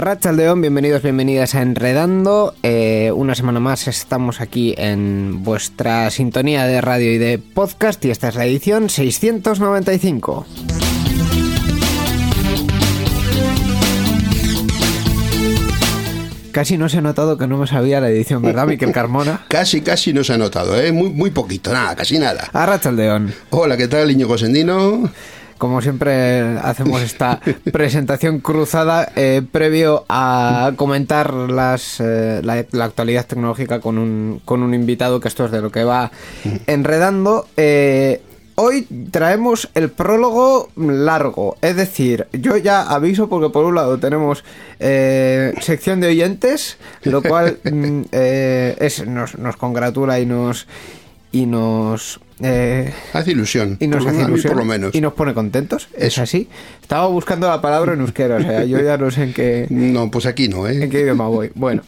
Racha León, bienvenidos, bienvenidas a Enredando. Eh, una semana más estamos aquí en vuestra sintonía de radio y de podcast y esta es la edición 695. Casi no se ha notado que no me sabía la edición, ¿verdad, Miquel Carmona? casi, casi no se ha notado, ¿eh? Muy, muy poquito, nada, casi nada. A León. Hola, ¿qué tal, Iñigo Sendino? Como siempre hacemos esta presentación cruzada eh, previo a comentar las, eh, la, actualidad tecnológica con un, con un invitado que esto es de lo que va enredando. Eh, hoy traemos el prólogo largo, es decir, yo ya aviso porque por un lado tenemos sección de oyentes, lo cual mm, es, nos, nos congratula y nos y nos eh, hace ilusión. Y nos hace ilusión. Por lo menos. Y nos pone contentos. Es así. Estaba buscando la palabra en euskera, o sea, yo ya no sé en qué. No, pues aquí no, ¿eh? En qué idioma voy. Bueno.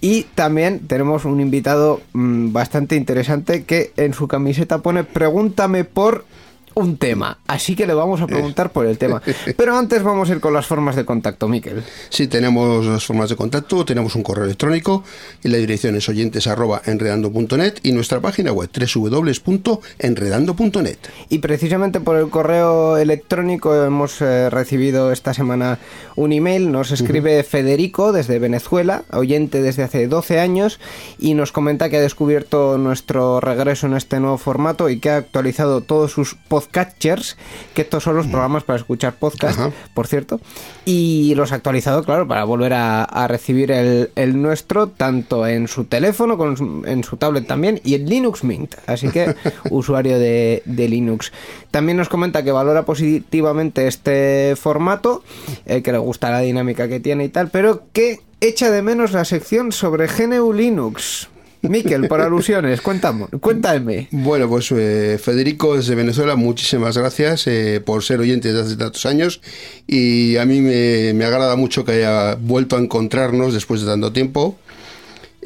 Y también tenemos un invitado mm, bastante interesante que en su camiseta pone Pregúntame por un tema. Así que le vamos a preguntar por el tema. Pero antes vamos a ir con las formas de contacto, Miquel. Sí, tenemos las formas de contacto, tenemos un correo electrónico y la dirección es oyentes.enredando.net y nuestra página web www.enredando.net. Y precisamente por el correo electrónico hemos eh, recibido esta semana un email. Nos escribe Federico desde Venezuela, oyente desde hace 12 años, y nos comenta que ha descubierto nuestro regreso en este nuevo formato y que ha actualizado todos sus podcatchers, que estos son los programas para escuchar podcast, por cierto, y los ha actualizado, claro, para volver a, recibir el, nuestro, tanto en su teléfono, con, en su tablet también, y en Linux Mint, así que usuario de, Linux. También nos comenta que valora positivamente este formato, eh, que le gusta la dinámica que tiene y tal, pero que echa de menos la sección sobre GNU Linux. Miquel, por alusiones, cuéntame. cuéntame. Bueno, pues eh, Federico desde Venezuela, muchísimas gracias eh, por ser oyente desde hace tantos años y a mí me, agrada mucho que haya vuelto a encontrarnos después de tanto tiempo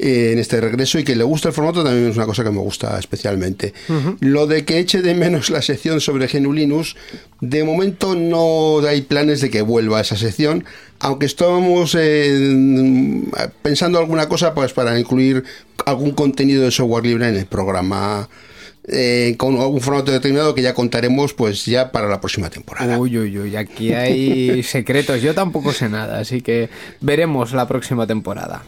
eh, en este regreso y que le gusta el formato también es una cosa que me gusta especialmente. Lo de que eche de menos la sección sobre Genulinus, de momento no hay planes de que vuelva a esa sección, aunque estábamos pensando alguna cosa pues para incluir algún contenido de software libre en el programa. Eh, con algún formato determinado que ya contaremos pues ya para la próxima temporada. Uy, uy, uy, aquí hay secretos. Yo tampoco sé nada, así que veremos la próxima temporada.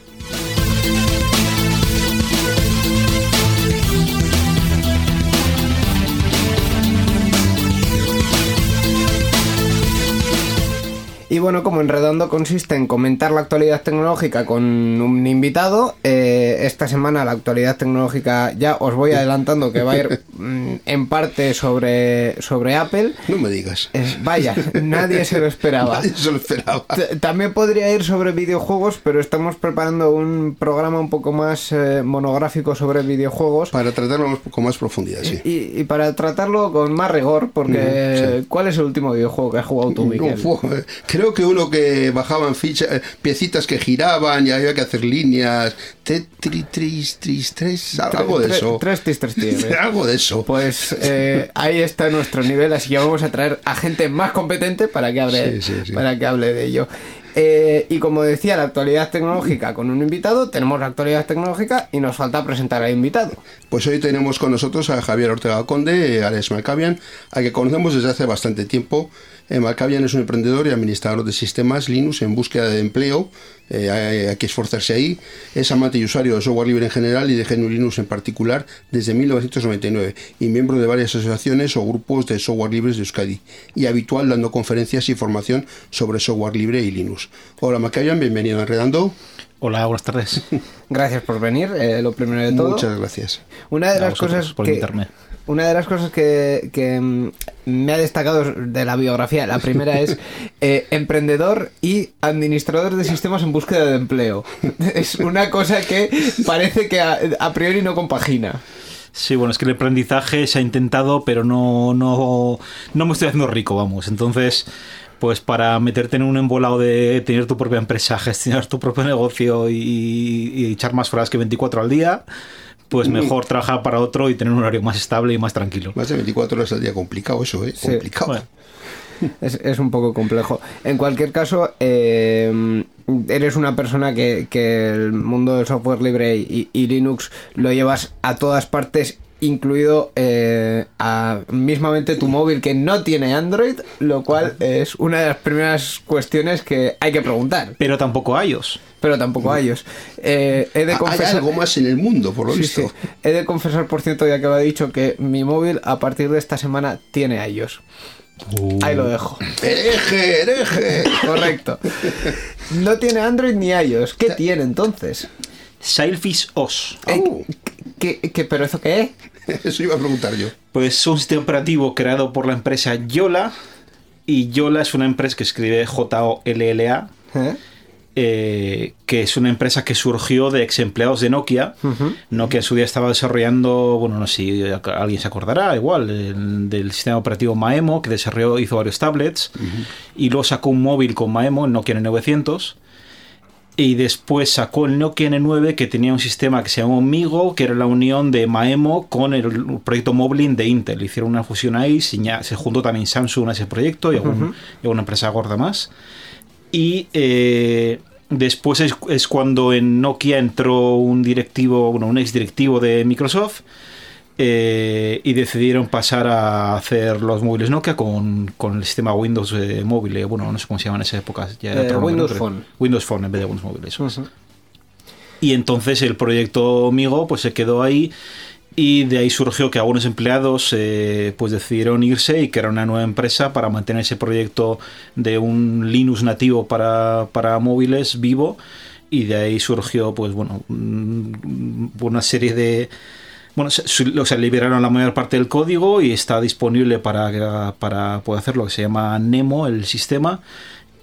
Y bueno, como Enredando consiste en comentar la actualidad tecnológica con un invitado, eh, esta semana la actualidad tecnológica ya os voy adelantando que va a ir mm, en parte sobre, sobre Apple. No me digas. vaya, nadie se lo esperaba. Nadie se lo esperaba. también podría ir sobre videojuegos, pero estamos preparando un programa un poco más eh, monográfico sobre videojuegos. Para tratarlo con más profundidad, sí. Y, para tratarlo con más rigor, porque ¿cuál es el último videojuego que has jugado tú, Miguel? creo que uno que bajaban fichas, eh, piecitas que giraban y había que hacer líneas. Tetris, tris, tres, algo de eso. Tres, tres, tres, Algo de eso. Pues eh, ahí está nuestro nivel, así que vamos a traer a gente más competente para que hable, Para que hable de ello. Eh, y como decía, la actualidad tecnológica con un invitado, tenemos la actualidad tecnológica y nos falta presentar al invitado. Pues hoy tenemos con nosotros a Javier Ortega Conde, Alex Malcavian, a que conocemos desde hace bastante tiempo eh, es un emprendedor y administrador de sistemas Linux en búsqueda de empleo. Eh, hay, que esforzarse ahí. Es amante y usuario de software libre en general y de GNU Linux en particular desde 1999 y miembro de varias asociaciones o grupos de software libres de Euskadi y habitual dando conferencias y formación sobre software libre y Linux. Hola Malkavian, bienvenido a Enredando. Hola, buenas tardes. Gracias por venir, eh, lo primero de todo. Muchas gracias. Una de A las cosas por que, invitarme. una de las cosas que, que, mm, me ha destacado de la biografía, la primera es eh, emprendedor y administrador de sistemas en búsqueda de empleo. Es una cosa que parece que a, a priori no compagina. Sí, bueno, es que el aprendizaje se ha intentado, pero no, no, no me estoy haciendo rico, vamos. Entonces, pues para meterte en un embolado de tener tu propia empresa, gestionar tu propio negocio y, y echar más horas que 24 al día, pues mejor trabajar para otro y tener un horario más estable y más tranquilo. Más de 24 horas al día, complicado eso, ¿eh? Sí. Complicado. Bueno, Es, es un poco complejo. En cualquier caso, eh, eres una persona que, que el mundo del software libre y, y Linux lo llevas a todas partes, incluido eh, a mismamente tu móvil que no tiene Android, lo cual es una de las primeras cuestiones que hay que preguntar. pero tampoco iOS. Pero tampoco ellos. Eh, he de Hay confesar. algo más en el mundo, por lo Sí, visto. sí. He de confesar, por cierto, ya que lo he dicho, que mi móvil a partir de esta semana tiene iOS. Ahí lo dejo. ¡Hereje, hereje! Correcto. No tiene Android ni iOS. ¿Qué tiene entonces? Sailfish OS. Eh, Oh. ¿qué, qué- pero eso qué es? Eso iba a preguntar yo. Pues es un sistema operativo creado por la empresa Yola. Y Yola es una empresa que escribe J-O-L-L-A. ¿Eh? eh, que es una empresa que surgió de ex empleados de Nokia. Nokia en su día estaba desarrollando, bueno, no sé si alguien se acordará, igual, el- del sistema operativo Maemo, que desarrolló, hizo varios tablets, y luego sacó un móvil con Maemo, el Nokia N900. Y después sacó el Nokia N9 que tenía un sistema que se llamó Migo, que era la unión de Maemo con el proyecto Moblin de Intel. Hicieron una fusión ahí, se juntó también Samsung a ese proyecto y algún- y alguna empresa gorda más. Y eh, después es, es cuando en Nokia entró un directivo, bueno, un ex directivo de Microsoft. Eh, y decidieron pasar a hacer los móviles Nokia con, con el sistema Windows eh, móvil. eh, Bueno, no sé cómo se llama en esa época. Ya era Eh, nombre, Windows. Phone. Windows Phone en vez de Windows Móvil. eso es. Y entonces el proyecto Migo pues se quedó ahí y de ahí surgió que algunos empleados eh, pues decidieron irse y crear una nueva empresa para mantener ese proyecto de un Linux nativo para, para móviles vivo y de ahí surgió pues bueno una serie de bueno, se, su- o sea, liberaron la mayor parte del código y está disponible para, para poder hacer lo que se llama Nemo, el sistema,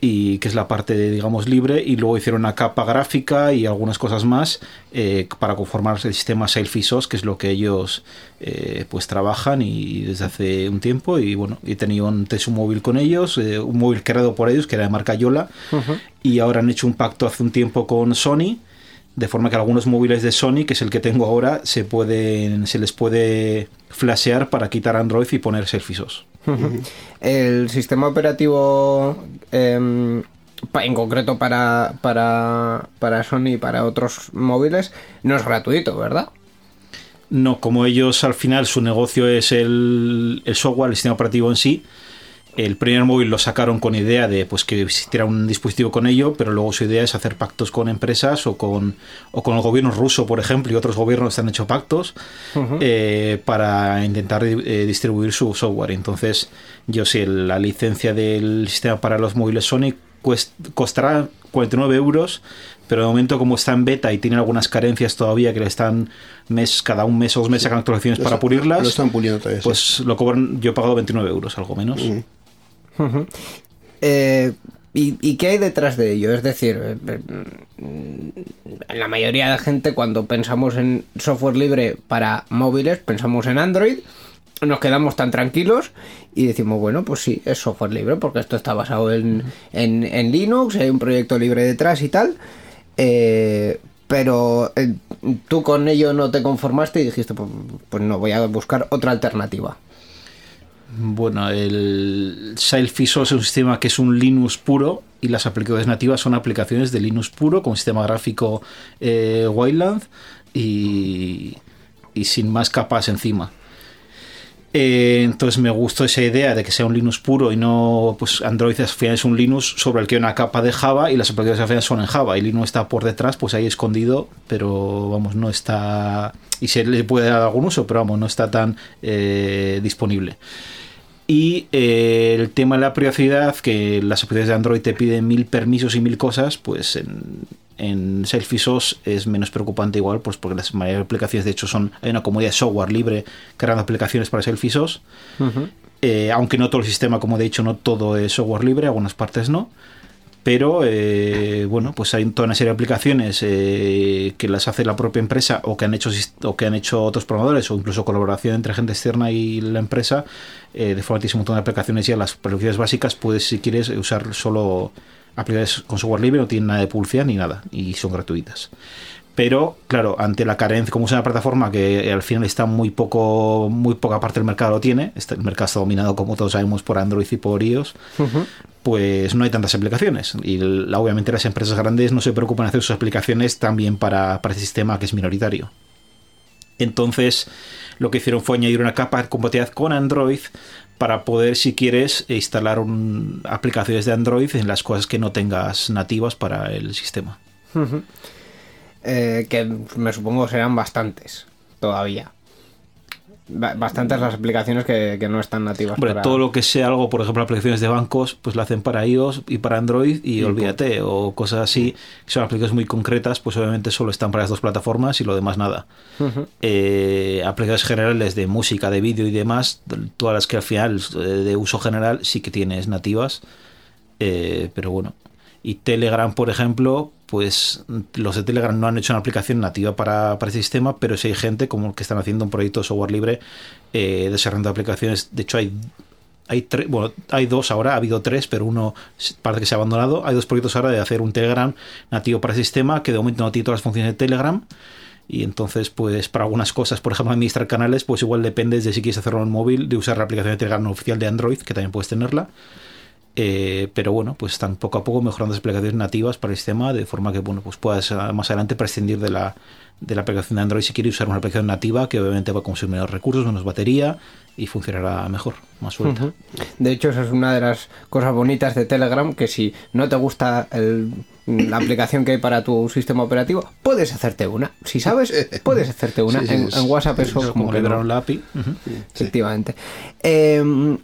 y que es la parte, de, digamos, libre, y luego hicieron una capa gráfica y algunas cosas más eh, para conformar el sistema Sailfish OS, que es lo que ellos eh, pues trabajan y desde hace un tiempo, y bueno, he tenido un test un móvil con ellos, eh, un móvil creado por ellos, que era de marca Yola, y ahora han hecho un pacto hace un tiempo con Sony, de forma que algunos móviles de Sony, que es el que tengo ahora, se pueden se les puede flashear para quitar Android y poner Selfies OS. El sistema operativo, em, en concreto para, para, para Sony y para otros móviles, no es gratuito, ¿verdad? No, como ellos al final su negocio es el, el software, el sistema operativo en sí, el primer móvil lo sacaron con idea de pues que existiera un dispositivo con ello, pero luego su idea es hacer pactos con empresas o con, o con el gobierno ruso, por ejemplo, y otros gobiernos han hecho pactos eh, para intentar eh, distribuir su software. Entonces, yo sí, el- la licencia del sistema para los móviles Sony cuest- costará 49 euros, pero de momento como está en beta y tiene algunas carencias todavía que le están mes cada un mes o dos meses sacan actualizaciones Lo para pulirlas, Lo están puliendo todavía. sí. pues lo cobran, yo he pagado 29 euros, algo menos. Eh, ¿y, y qué hay detrás de ello? Es decir, eh, eh, la mayoría de gente cuando pensamos en software libre para móviles, pensamos en Android, nos quedamos tan tranquilos y decimos, bueno, pues sí, es software libre porque esto está basado en, en- en Linux, hay un proyecto libre detrás y tal. Eh, pero eh, tú con ello no te conformaste y dijiste, pues, pues no, voy a buscar otra alternativa. Bueno, el Sailfish es un sistema que es un Linux puro y las aplicaciones nativas son aplicaciones de Linux puro con sistema gráfico eh, Wayland y, y sin más capas encima. Eh, entonces me gustó esa idea de que sea un Linux puro y no, pues Android al final es un Linux sobre el que hay una capa de Java y las aplicaciones al final son en Java y Linux está por detrás, pues ahí escondido, pero vamos, no está y se le puede dar algún uso, pero vamos, no está tan eh, disponible. Y eh, el tema de la privacidad, que las aplicaciones de Android te piden mil permisos y mil cosas, pues en, en Selfish OS es menos preocupante igual, pues porque las mayores aplicaciones, de hecho, son hay una comunidad de software libre creando aplicaciones para Selfish OS. Eh, aunque no todo el sistema, como he dicho, no todo es software libre, algunas partes no. Pero eh, bueno, pues hay toda una serie de aplicaciones eh, que las hace la propia empresa o que han hecho o que han hecho otros programadores o incluso colaboración entre gente externa y la empresa. de forma que tienes un montón de aplicaciones ya las aplicaciones básicas puedes si quieres usar solo aplicaciones con software libre, no tienen nada de publicidad ni nada y son gratuitas pero claro, ante la carencia, como es una plataforma que al final está muy poco, muy poca parte del mercado lo tiene, el mercado está dominado, como todos sabemos, por Android y por iOS, pues no hay tantas aplicaciones. Y obviamente las empresas grandes no se preocupan de hacer sus aplicaciones también para, para sistema que es minoritario. Entonces, lo que hicieron fue añadir una capa de compatibilidad con Android para poder, si quieres, instalar aplicaciones de Android en las cosas que no tengas nativas para el sistema. Eh, que me supongo serán bastantes todavía. Bastantes las aplicaciones que, no están nativas. para... todo lo que sea algo, por ejemplo, aplicaciones de bancos, pues lo hacen para iOS y para Android y, olvídate, o cosas así, que son aplicaciones muy concretas, pues obviamente solo están para las dos plataformas y lo demás nada. Eh, aplicaciones generales de música, de vídeo y demás, todas las que al final eh, de uso general sí que tienes nativas, pero bueno. Y Telegram, por ejemplo, pues los de Telegram no han hecho una aplicación nativa para, para ese sistema, pero si hay gente como que están haciendo un proyecto de software libre eh, desarrollando aplicaciones. De hecho, hay hay tres, bueno, hay dos ahora, ha habido tres, pero uno parece que se ha abandonado. Hay dos proyectos ahora de hacer un Telegram nativo para el sistema que de momento no tiene todas las funciones de Telegram. Y entonces, pues para algunas cosas, por ejemplo, administrar canales, pues igual depende de si quieres hacerlo en móvil, de usar la aplicación de Telegram oficial de Android, que también puedes tenerla. Eh, pero bueno, pues están poco a poco mejorando las aplicaciones nativas para el sistema de forma que bueno, pues puedas ah, más adelante prescindir de la, de la aplicación de Android si quieres usar una aplicación nativa que obviamente va a consumir menos recursos, menos batería y funcionará mejor, más suelta. De hecho, esa es una de las cosas bonitas de Telegram, que si no te gusta la aplicación que hay para tu sistema operativo, puedes hacerte una. Si sabes, puedes hacerte una. en, WhatsApp eso como, que la API. Efectivamente. Eh,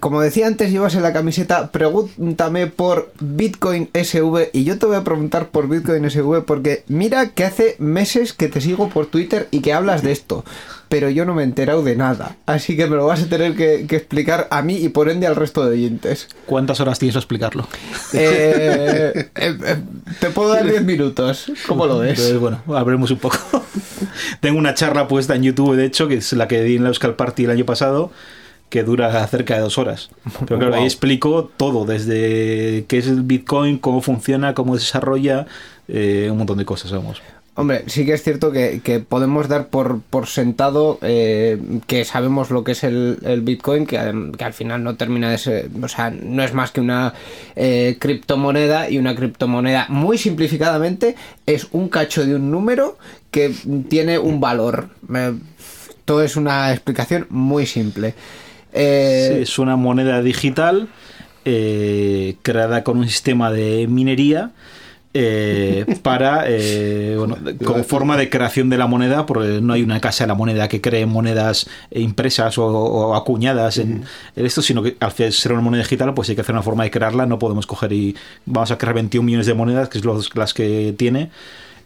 como decía antes, llevas en la camiseta, pregúntame por Bitcoin SV y yo te voy a preguntar por Bitcoin SV porque mira que hace meses que te sigo por Twitter y que hablas de esto, pero yo no me he enterado de nada, así que me lo vas a tener que, explicar a mí y por ende al resto de oyentes. ¿Cuántas horas tienes a explicarlo? Eh, eh, eh, te puedo dar 10 minutos, ¿cómo lo ves? bueno, hablemos un poco. Tengo una charla puesta en YouTube, de hecho, que es la que di en la Euskal Party el año pasado que dura cerca de dos horas. Pero claro, ahí explico todo, desde qué es el Bitcoin, cómo funciona, cómo se desarrolla, eh, un montón de cosas, vamos. Hombre, sí que es cierto que, podemos dar por, por sentado eh, que sabemos lo que es el, Bitcoin, que, al final no termina de ser, o sea, no es más que una eh, criptomoneda y una criptomoneda muy simplificadamente es un cacho de un número que tiene un valor. todo es una explicación muy simple. Eh, es una moneda digital eh, creada con un sistema de minería. Eh, para bueno, con forma de creación de la moneda porque no hay una casa de la moneda que cree monedas impresas o, acuñadas en, esto sino que al ser una moneda digital pues hay que hacer una forma de crearla no podemos coger y vamos a crear 21 millones de monedas que es los, las que tiene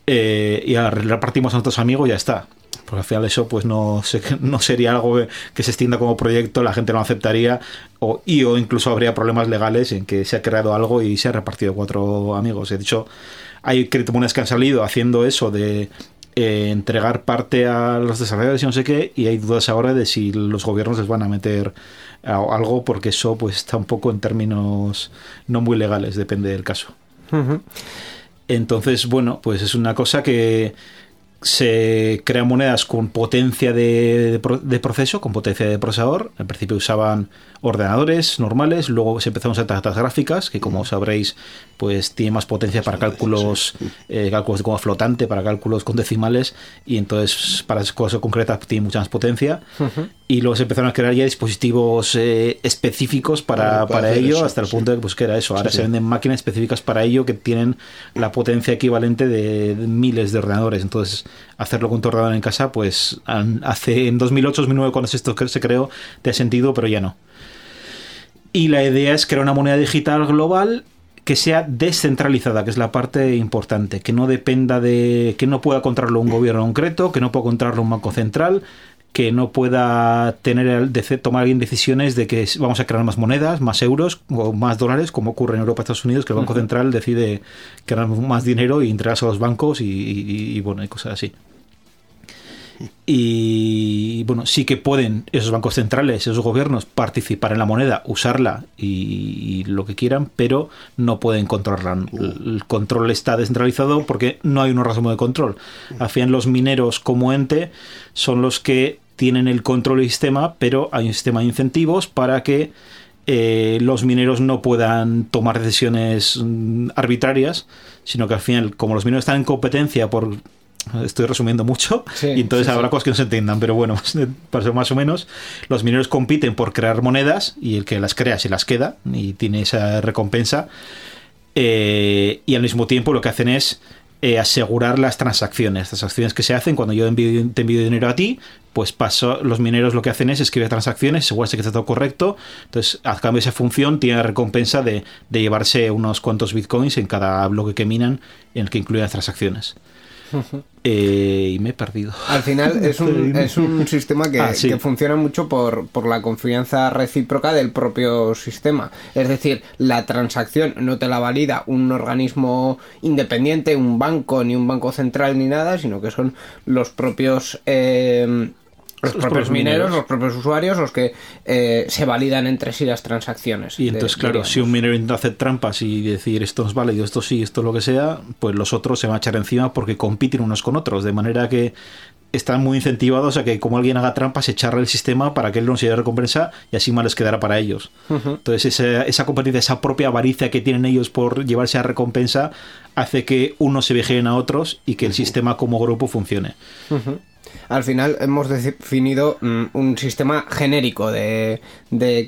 y repartimos a nuestros amigos y ya está porque al final eso pues no, no sería algo que, se extienda como proyecto, la gente no aceptaría o, y o incluso habría problemas legales en que se ha creado algo y se ha repartido cuatro amigos. De hecho, hay criptomonedas que han salido haciendo eso de eh, entregar parte a los desarrolladores y no sé qué, y hay dudas ahora de si los gobiernos les van a meter algo porque eso pues está un poco en términos no muy legales, depende del caso. Entonces, bueno, pues es una cosa que se crean monedas con potencia de, proceso, con potencia de procesador. Al principio usaban ordenadores normales, luego se empezaron a usar tarjetas gráficas, que como sabréis, pues tiene más potencia para cálculos, eh, cálculos de coma flotante, para cálculos con decimales, y entonces para cosas concretas tiene mucha más potencia. Y luego se empezaron a crear ya dispositivos eh, específicos para, para, ello, hasta el punto de pues, que era eso. Ahora se venden máquinas específicas para ello que tienen la potencia equivalente de miles de ordenadores. Entonces, hacerlo con tu ordenador en casa, pues hace en 2008, 2009, cuando esto se creó, te ha sentido, pero ya no. Y la idea es crear una moneda digital global que sea descentralizada, que es la parte importante, que no dependa de que no pueda controlarlo un gobierno concreto, que no pueda controlarlo un banco central, que no pueda tener tomar bien decisiones de que vamos a crear más monedas, más euros o más dólares, como ocurre en Europa, Estados Unidos, que el Banco Central decide crear más dinero y entregarse a los bancos y, y bueno, y cosas así. Y bueno, sí que pueden esos bancos centrales, esos gobiernos participar en la moneda, usarla y, lo que quieran, pero no pueden controlarla. El control está descentralizado porque no hay un organismo de control. Al final, los mineros como ente son los que tienen el control del sistema, pero hay un sistema de incentivos para que eh, los mineros no puedan tomar decisiones mm, arbitrarias, sino que al final, como los mineros están en competencia por Estoy resumiendo mucho. Y entonces habrá cosas que no se entiendan, pero bueno, para más o menos, los mineros compiten por crear monedas y el que las crea se las queda y tiene esa recompensa. Eh, y al mismo tiempo lo que hacen es eh, asegurar las transacciones, las transacciones que se hacen. Cuando yo envío, te envío dinero a ti, pues paso, los mineros lo que hacen es escribir transacciones, asegurarse que está todo correcto, entonces a cambio de esa función tiene la recompensa de, de llevarse unos cuantos bitcoins en cada bloque que minan en el que incluye las transacciones. Eh, y me he perdido. Al final es un, es un sistema que, ah, que, funciona mucho por, por la confianza recíproca del propio sistema. Es decir, la transacción no te la valida un organismo independiente, un banco, ni un banco central, ni nada, sino que son los propios... Eh, los, propios, mineros, los propios usuarios, los que eh, se validan entre sí las transacciones. Y entonces, claro, si un minero intenta hacer trampas y decir esto no es válido, esto sí, esto lo que sea, pues los otros se van a echar encima porque compiten unos con otros, de manera que están muy incentivados a que como alguien haga trampas, echarle el sistema para que él no se dé recompensa y así más les quedará para ellos. Entonces esa, esa competencia, esa propia avaricia que tienen ellos por llevarse a recompensa hace que unos se vigilen a otros y que el sistema como grupo funcione al final hemos definido mm, un sistema genérico de,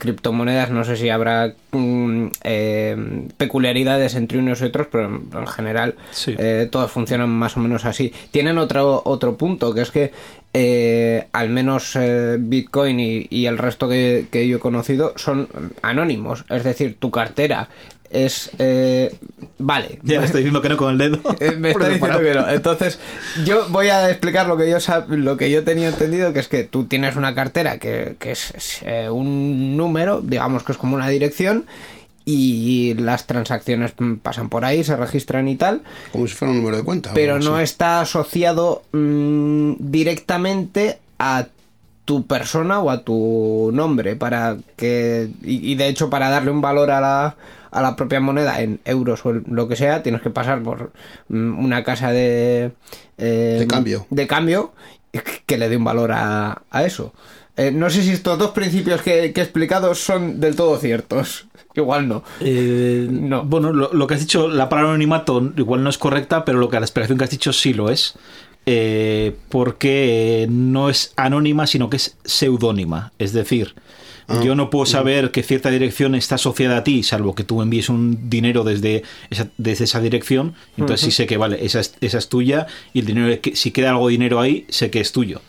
criptomonedas. No sé si habrá mm, eh, peculiaridades entre unos y otros, pero en, general eh, todos funcionan más o menos así. Tienen otro, otro punto, que es que eh, al menos Bitcoin y, el resto que, que, yo he conocido son anónimos. Es decir, tu cartera es eh, vale. Ya me estoy diciendo que no con el dedo. Eh, me está diciendo que no. Entonces yo voy a explicar lo que yo lo que yo tenía entendido que es que tú tienes una cartera que, es, eh, un número digamos que es como una dirección y las transacciones pasan por ahí se registran y tal. Como si fuera un número de cuenta pero no está asociado mm, directamente a tu persona o a tu nombre para que y de hecho para darle un valor a la a la propia moneda en euros o lo que sea, tienes que pasar por mm, una casa de, eh, de cambio. De cambio que le dé un valor a, eso. Eh, no sé si estos dos principios que, he explicado son del todo ciertos. Igual no. Eh, no. Bueno, lo, que has dicho, la palabra anonimato igual no es correcta, pero lo que la explicación que has dicho sí lo es. Porque no es anónima, sino que es seudónima. Es decir, Ah, yo no puedo saber que cierta dirección está asociada a ti, salvo que tú envíes un dinero desde esa, desde esa dirección. Entonces sí sé que, vale, esa es, esa es tuya y el dinero, si queda algo de dinero ahí, sé que es tuyo.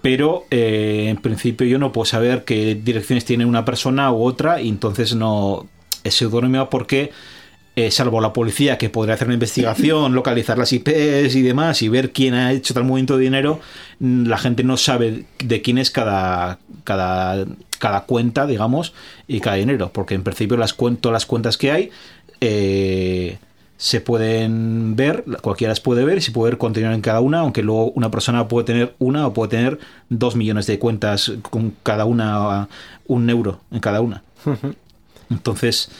Pero eh, en principio yo no puedo saber qué direcciones tiene una persona u otra y entonces no es seudónimo porque... Eh, salvo la policía que podría hacer una investigación, localizar las IPs y demás y ver quién ha hecho tal movimiento de dinero, mm, la gente no sabe de quién es cada, cada cada cuenta, digamos, y cada dinero, porque en principio las todas las cuentas que hay eh, se pueden ver, cualquiera las puede ver y se puede ver contenido en cada una, aunque luego una persona puede tener una o puede tener dos millones de cuentas con cada una un euro en cada una. Entonces,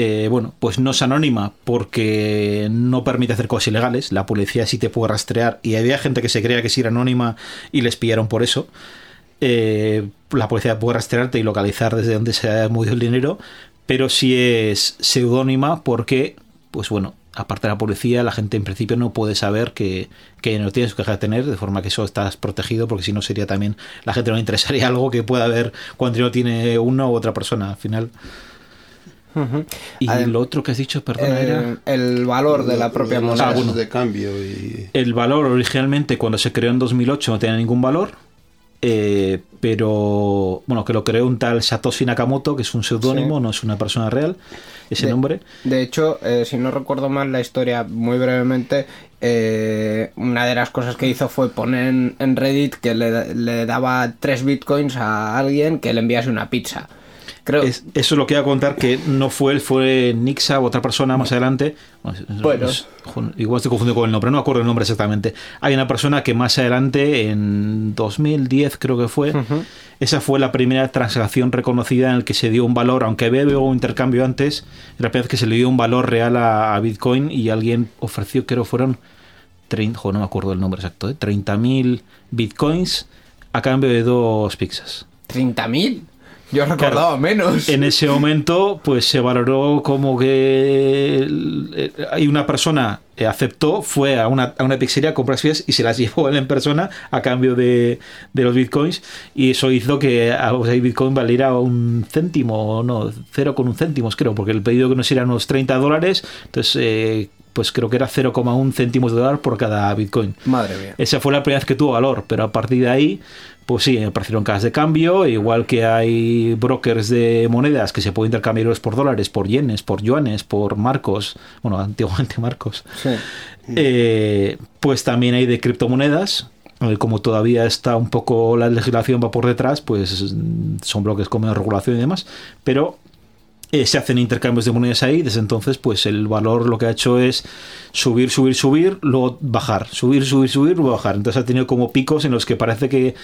eh, bueno, pues no es anónima porque no permite hacer cosas ilegales. La policía sí te puede rastrear y había gente que se creía que sí era anónima y les pillaron por eso. Eh, la policía puede rastrearte y localizar desde dónde se ha movido el dinero, pero si es seudónima porque, pues bueno, aparte de la policía, la gente en principio no puede saber que, que no tienes que dejar de tener, de forma que eso estás protegido, porque si no sería también, la gente no le interesaría algo que pueda ver cuando no tiene uno u otra persona al final. Y lo otro que has dicho, perdona, era. El valor de la propia moneda. Ah, de cambio. Y... El valor originalmente, cuando se creó en 2008, no tenía ningún valor eh, pero bueno, que lo creó un tal Satoshi Nakamoto, que es un seudónimo, Sí. no es una persona real, ese De- nombre. De hecho, eh, si no recuerdo mal la historia, muy brevemente, eh, una de las cosas que hizo fue poner en, en Reddit que le, le daba tres bitcoins a alguien que le enviase una pizza. Creo. Es- eso es lo que iba a contar, que no fue él, fue Nixa, otra persona más adelante. Bueno, es- igual estoy confundido con el nombre, no me acuerdo el nombre exactamente. Hay una persona que más adelante, en 2010 creo que fue, esa fue la primera transacción reconocida en la que se dio un valor, aunque había habido un intercambio antes, la primera vez que se le dio un valor real a, a Bitcoin y alguien ofreció, creo fueron 30, jo, no me acuerdo el nombre exacto, ¿eh? 30.000 Bitcoins a cambio de dos pizzas. ¿30.000? Yo recordaba menos. En ese momento, pues se valoró como que hay una persona eh, aceptó, fue a una, a una pizzería, compró las piezas y se las llevó él en persona a cambio de, de los bitcoins. Y eso hizo que a- o sea, el bitcoin valiera un céntimo, no, cero con un céntimos, creo, porque el pedido que nos era unos 30 dólares, entonces, eh, pues creo que era 0,1 céntimos de dólar por cada bitcoin. Madre mía. Esa fue la primera vez que tuvo valor, pero a partir de ahí, pues sí, aparecieron casas de cambio, igual que hay brokers de monedas que se pueden intercambiar por dólares, por yenes, por yuanes, por marcos, bueno, antiguamente marcos. Sí. Eh, pues también hay de criptomonedas. eh, Como todavía está un poco la legislación va por detrás, pues son bloques con menos regulación y demás. Pero eh, se hacen intercambios de monedas ahí. Desde entonces, pues el valor lo que ha hecho es subir, subir, subir, luego bajar, subir, subir, subir, luego bajar. Entonces ha tenido como picos en los que parece que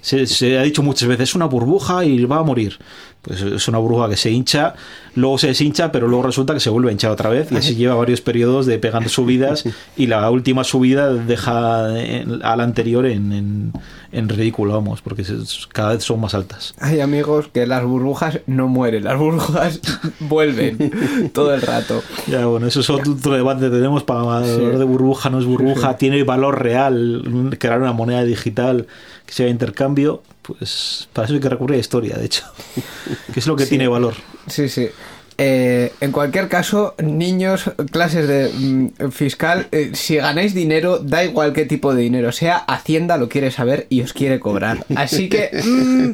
se, se ha dicho muchas veces es una burbuja y va a morir. Pues es una burbuja que se hincha, luego se deshincha, pero luego resulta que se vuelve a hinchar otra vez y así lleva varios periodos de pegando subidas y la última subida deja a la anterior en, en- en ridículo, vamos, porque se- cada vez son más altas. Hay amigos que las burbujas no mueren, las burbujas vuelven todo el rato. Ya, bueno, eso es otro debate que tenemos para hablar de burbuja, no es burbuja, tiene valor real, crear una moneda digital que sea de intercambio, pues para eso hay que recurrir a historia, de hecho, que es lo que tiene valor. Sí, sí. Eh, en cualquier caso, niños, clases de mm, fiscal, eh, si ganáis dinero, da igual qué tipo de dinero sea, Hacienda lo quiere saber y os quiere cobrar. Así que, mm,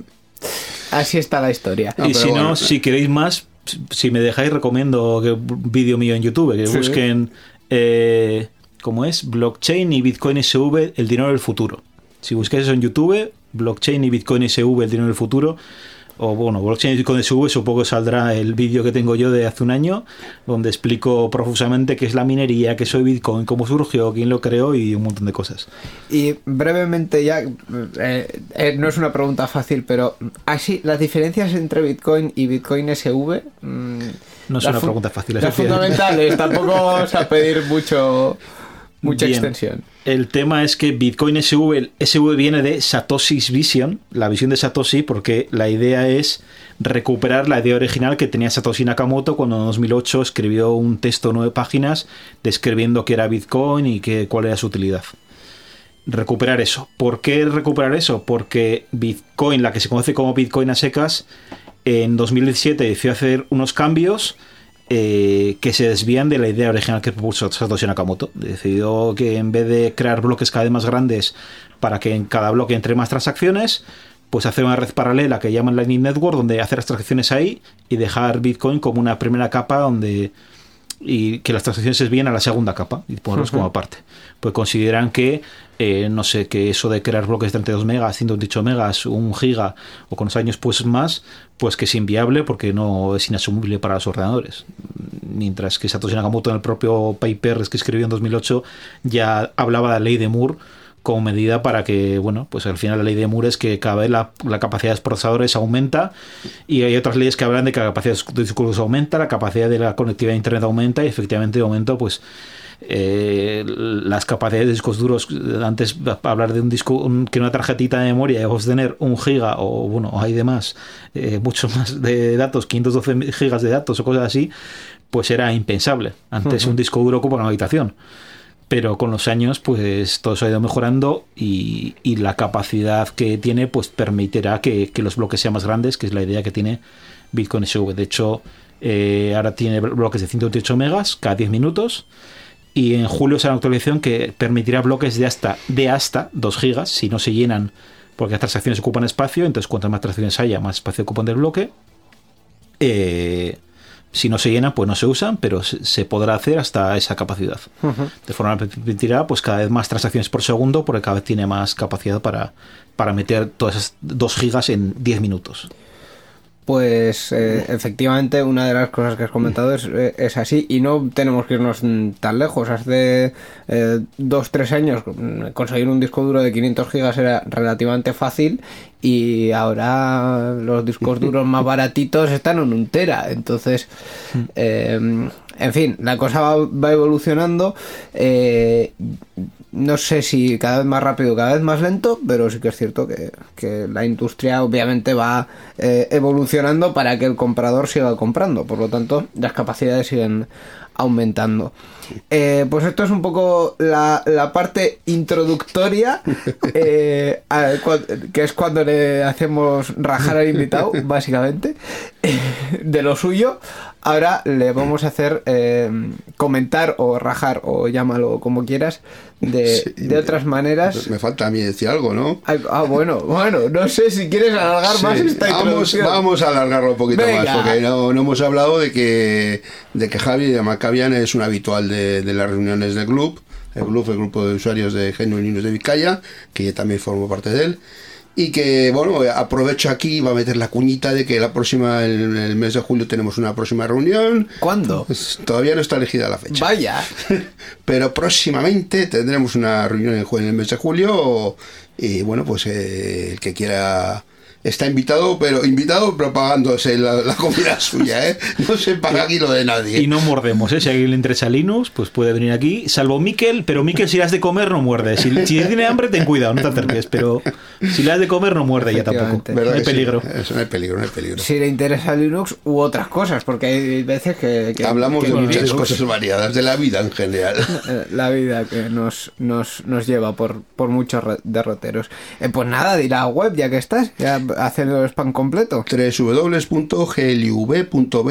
así está la historia. No, y si bueno. no, si queréis más, si me dejáis, recomiendo que un vídeo mío en YouTube, que Sí. busquen, eh, ¿cómo es? Blockchain y Bitcoin SV, el dinero del futuro. Si buscáis eso en YouTube, blockchain y Bitcoin SV, el dinero del futuro, o bueno, blockchain y Bitcoin SV, supongo que saldrá el vídeo que tengo yo de hace un año, donde explico profusamente qué es la minería, qué soy Bitcoin, cómo surgió, quién lo creó y un montón de cosas. Y brevemente ya, eh, eh, no es una pregunta fácil, pero así, las diferencias entre Bitcoin y Bitcoin SV... mm, No es las una pregunta fácil, Las fundamentales, tampoco vamos a pedir mucho, mucha Bien. extensión. El tema es que Bitcoin SV, SV viene de Satoshi's Vision, la visión de Satoshi, porque la idea es recuperar la idea original que tenía Satoshi Nakamoto cuando en 2008 escribió un texto de nueve páginas describiendo qué era Bitcoin y qué, cuál era su utilidad. Recuperar eso. ¿Por qué recuperar eso? Porque Bitcoin, la que se conoce como Bitcoin a secas, en 2017 decidió hacer unos cambios eh, que se desvían de la idea original que propuso Satoshi Nakamoto. Decidió que en vez de crear bloques cada vez más grandes para que en cada bloque entre más transacciones, pues hacer una red paralela que llaman Lightning Network, donde hacer las transacciones ahí y dejar Bitcoin como una primera capa donde y que las transacciones se desvíen a la segunda capa y ponerlos como aparte. Pues consideran que, eh, no sé, que eso de crear bloques de 32 megas, 128 megas, un giga o con los años pues más, pues que es inviable porque no es inasumible para los ordenadores. Mientras que Satoshi Nakamoto en el propio paper que escribió en 2008 ya hablaba de la ley de Moore como medida para que, bueno, pues al final la ley de Moore es que cada vez la, la capacidad de los procesadores aumenta y hay otras leyes que hablan de que la capacidad de discos aumenta, la capacidad de la conectividad de Internet aumenta y efectivamente de momento, pues eh, las capacidades de discos duros, antes hablar de un disco, un- que una tarjetita de memoria vamos a tener un giga o bueno, hay demás, eh, muchos más de datos, 512 gigas de datos o cosas así, pues era impensable. Antes un disco duro ocupa una habitación pero con los años pues todo se ha ido mejorando y, la capacidad que tiene pues permitirá que, que los bloques sean más grandes, que es la idea que tiene Bitcoin SV. De hecho, eh, ahora tiene bloques de 128 megas cada 10 minutos y en julio será una actualización que permitirá bloques de hasta, de hasta 2 gigas si no se llenan porque las transacciones ocupan espacio, entonces cuantas más transacciones haya, más espacio ocupan del bloque. Eh, si no se llenan, pues no se usan, pero se, podrá hacer hasta esa capacidad. De forma que permitirá pues cada vez más transacciones por segundo, porque cada vez tiene más capacidad para, para meter todas esas 2 gigas en 10 minutos. Pues eh, efectivamente una de las cosas que has comentado es, eh, es así y no tenemos que irnos mm, tan lejos. Hace eh, dos, tres años mm, conseguir un disco duro de 500 gigas era relativamente fácil y ahora los discos duros más baratitos están en un tera. Entonces, eh, en fin, la cosa va, evolucionando. eh, no sé si cada vez más rápido, cada vez más lento, pero sí que es cierto que, que la industria obviamente va eh, evolucionando para que el comprador siga comprando. Por lo tanto, las capacidades siguen aumentando. Eh, pues esto es un poco la, la parte introductoria, eh, a- que es cuando le hacemos rajar al invitado, básicamente, de lo suyo. Ahora le vamos a hacer eh, comentar o rajar, o llámalo como quieras, de, Sí, de otras maneras. Me falta a mí decir algo, ¿no? Ay, Ah, bueno, bueno, no sé si quieres alargar más esta vamos, introducción. vamos a alargarlo un poquito Venga. más, porque no, no hemos hablado de que, de que Javi de Macabian es un habitual de, de las reuniones del club, el club, el grupo de usuarios de Genuininos de Vizcaya, que yo también formo parte de él. Y que, bueno, aprovecho aquí, va a meter la cuñita de que la próxima, en el mes de julio, tenemos una próxima reunión. ¿Cuándo? Pues todavía no está elegida la fecha. Vaya. Pero próximamente tendremos una reunión en el mes de julio y bueno, pues eh, el que quiera está invitado, pero invitado pero pagándose la, la comida suya, ¿eh? No se paga aquí lo de nadie. Y no mordemos, ¿eh? Si alguien le interesa Linux, pues puede venir aquí. Salvo Miquel, pero Miquel, si le has de comer, no muerde. Si, si tiene hambre, ten cuidado, no te acerques. Pero si le has de comer, no muerde ya tampoco. No ¿Verdad hay que sí? peligro. Eso no hay peligro, no hay peligro. Si le interesa Linux u otras cosas, porque hay veces que... que- Hablamos que de muchas Linux, cosas variadas, de la vida en general. eh, La vida que nos, nos, nos lleva por, por muchos derroteros. Eh, pues nada, di la web ya que estás, ya haciendo el spam completo. www.glv.b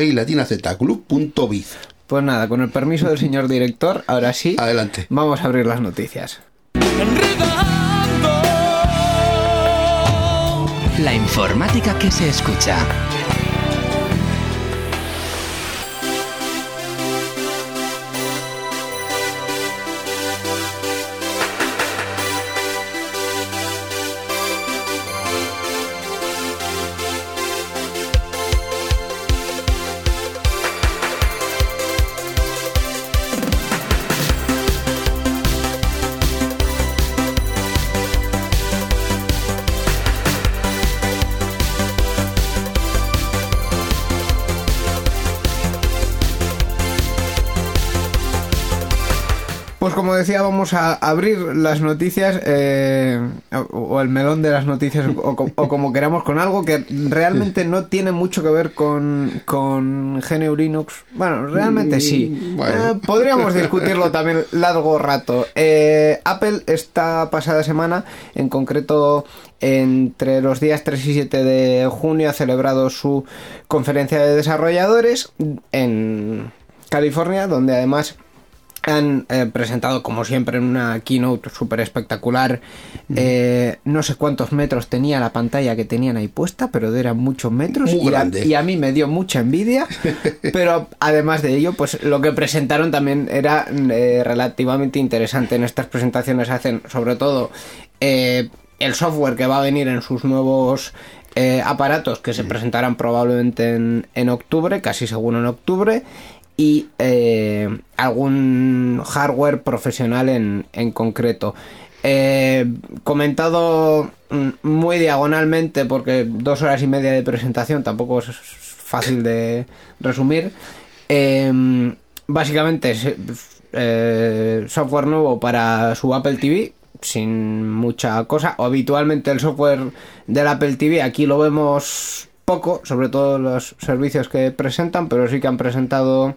y latinazclub.biz Pues nada, con el permiso del señor director, ahora sí, Adelante. vamos a abrir las noticias. La informática que se escucha. Decía, vamos a abrir las noticias, eh, o, o el melón de las noticias, o, co- o como queramos, con algo que realmente no tiene mucho que ver con, con GNU Linux. Bueno, realmente sí. Mm, bueno. Eh, podríamos discutirlo también largo rato. Eh, Apple esta pasada semana, en concreto entre los días 3 y 7 de junio, ha celebrado su conferencia de desarrolladores en California, donde además han eh, presentado, como siempre, en una keynote súper espectacular. eh, no sé cuántos metros tenía la pantalla que tenían ahí puesta, pero eran muchos metros. Muy y, a, grande. y a mí me dio mucha envidia. pero además de ello, pues lo que presentaron también era eh, relativamente interesante. En estas presentaciones hacen, sobre todo, el software que va a venir en sus nuevos eh, aparatos que se presentarán probablemente en, en octubre, casi seguro en octubre, y eh, algún hardware profesional en, en concreto. Eh, comentado mm, muy diagonalmente porque dos horas y media de presentación tampoco es fácil de resumir. Eh, básicamente eh, software nuevo para su Apple TV sin mucha cosa. Habitualmente el software del Apple TV aquí lo vemos poco, sobre todo los servicios que presentan, pero sí que han presentado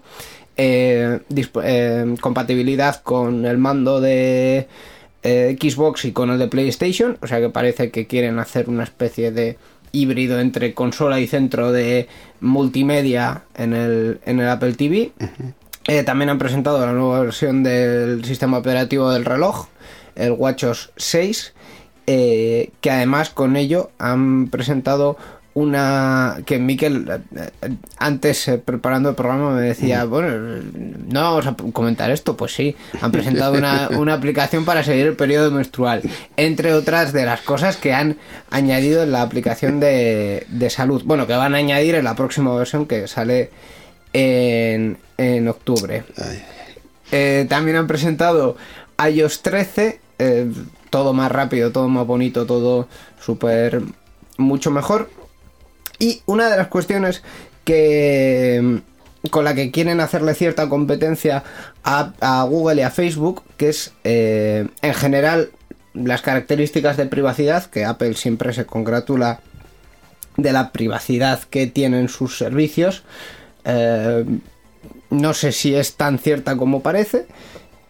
eh, eh, compatibilidad con el mando de eh, Xbox y con el de PlayStation, o sea que parece que quieren hacer una especie de híbrido entre consola y centro de multimedia en el, en el Apple TV. Eh, también han presentado la nueva versión del sistema operativo del reloj, el WatchOS 6. eh, que además con ello han presentado una que Miquel eh, eh, antes eh, preparando el programa me decía bueno no vamos a comentar esto pues sí han presentado una, una aplicación para seguir el periodo menstrual entre otras de las cosas que han añadido en la aplicación de, de salud. Bueno que van a añadir en la próxima versión que sale en, en octubre. Eh, también han presentado iOS 13, eh, todo más rápido, todo más bonito, todo súper mucho mejor. Y una de las cuestiones que con la que quieren hacerle cierta competencia a, a Google y a Facebook, que es eh, en general las características de privacidad, que Apple siempre se congratula de la privacidad que tienen sus servicios. Eh, no sé si es tan cierta como parece,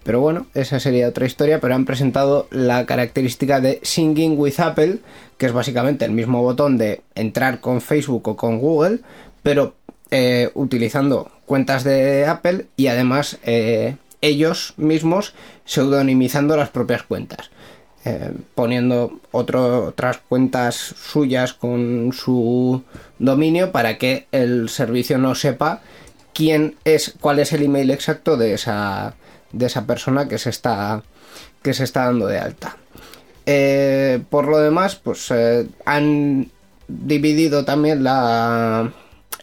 pero bueno, esa sería otra historia. Pero han presentado la característica de Singing with Apple, que es básicamente el mismo botón de entrar con Facebook o con Google, pero eh, utilizando cuentas de Apple y además eh, ellos mismos pseudonimizando las propias cuentas. Eh, poniendo otras cuentas suyas con su dominio para que el servicio no sepa quién es, cuál es el email exacto de esa, de esa persona que se está, que se está dando de alta. Eh, por lo demás, pues eh, han dividido también la,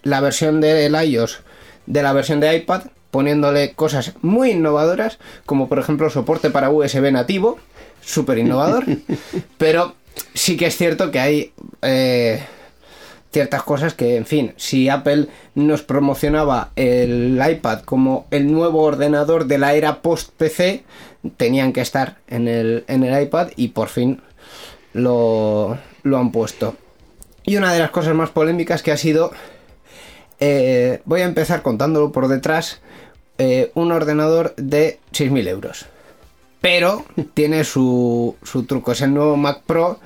la versión del iOS de la versión de iPad, poniéndole cosas muy innovadoras, como por ejemplo soporte para USB nativo, súper innovador, pero sí que es cierto que hay eh, ciertas cosas que, en fin, si Apple nos promocionaba el iPad como el nuevo ordenador de la era post-PC, tenían que estar en el, en el iPad y por fin lo, lo han puesto. Y una de las cosas más polémicas que ha sido, eh, voy a empezar contándolo por detrás, eh, un ordenador de 6.000 euros. Pero tiene su, su truco, es el nuevo Mac Pro.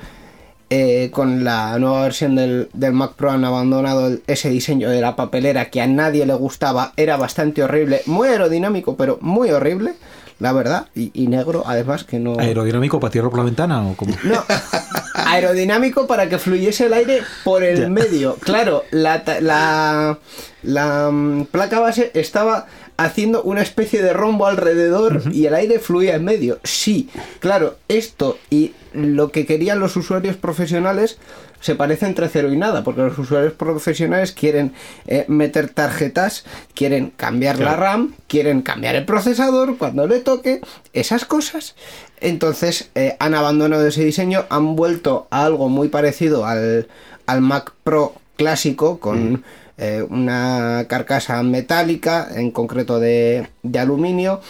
Eh, con la nueva versión del, del Mac Pro han abandonado el- ese diseño de la papelera que a nadie le gustaba, era bastante horrible, muy aerodinámico, pero muy horrible, la verdad, y, y negro además que no... ¿Aerodinámico para tirar por la ventana o cómo? No, aerodinámico para que fluyese el aire por el Ya. medio. Claro, la, ta- la, la mm, placa base estaba haciendo una especie de rombo alrededor y el aire fluía en medio. Sí, claro, esto y lo que querían los usuarios profesionales se parece entre cero y nada, porque los usuarios profesionales quieren eh, meter tarjetas, quieren cambiar la. RAM, quieren cambiar el procesador cuando le toque, esas cosas. Entonces eh, han abandonado ese diseño, han vuelto a algo muy parecido al, al Mac Pro clásico, con eh, una carcasa metálica, en concreto de, de aluminio,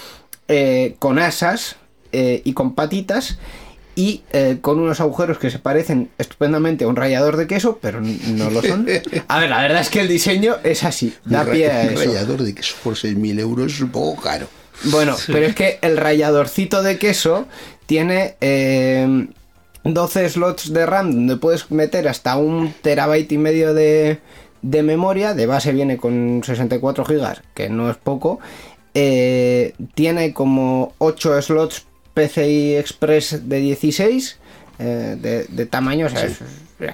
eh, con asas eh, y con patitas. Y eh, con unos agujeros que se parecen estupendamente a un rallador de queso, pero no lo son. A ver, la verdad es que el diseño es así, da Un pie a un eso. rallador de queso por 6.000 euros es un poco caro. Bueno, pero es que el ralladorcito de queso tiene eh, 12 slots de RAM donde puedes meter hasta un terabyte y medio de, de memoria. De base viene con 64 gigas, que no es poco. Eh, tiene como 8 slots PCI Express de 16 eh, de, de tamaño. O sea, es-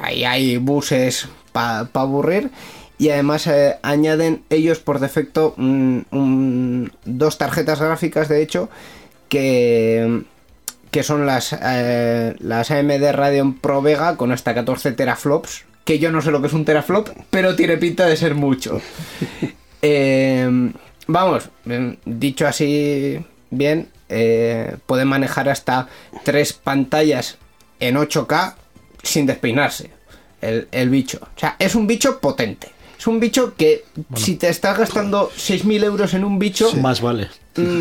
ahí hay buses para aburrir. Y además eh, añaden ellos por defecto un- un- dos tarjetas gráficas, de hecho, que, que son las, las AMD Radeon Pro Vega con hasta 14 teraflops. Que yo no sé lo que es un teraflop, pero tiene pinta de ser mucho. Eh, vamos, eh, dicho así bien, eh, puede manejar hasta tres pantallas en 8K sin despeinarse. El, el bicho. O sea, es un bicho potente. Es un bicho que si te estás gastando 6.000 euros en un bicho, Más vale.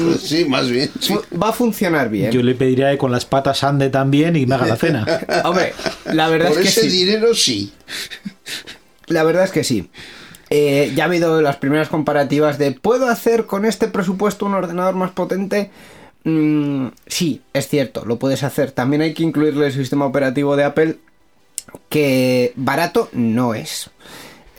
Pues sí, más bien. sí. va a funcionar bien. Yo le pediría que con las patas ande también y me haga la cena. Hombre, la verdad Por es que ese sí. dinero sí. La verdad es que sí. Eh, ya ha habido las primeras comparativas de ¿puedo hacer con este presupuesto un ordenador más potente? Mm, sí, es cierto, lo puedes hacer. También hay que incluirle el sistema operativo de Apple, que barato no es.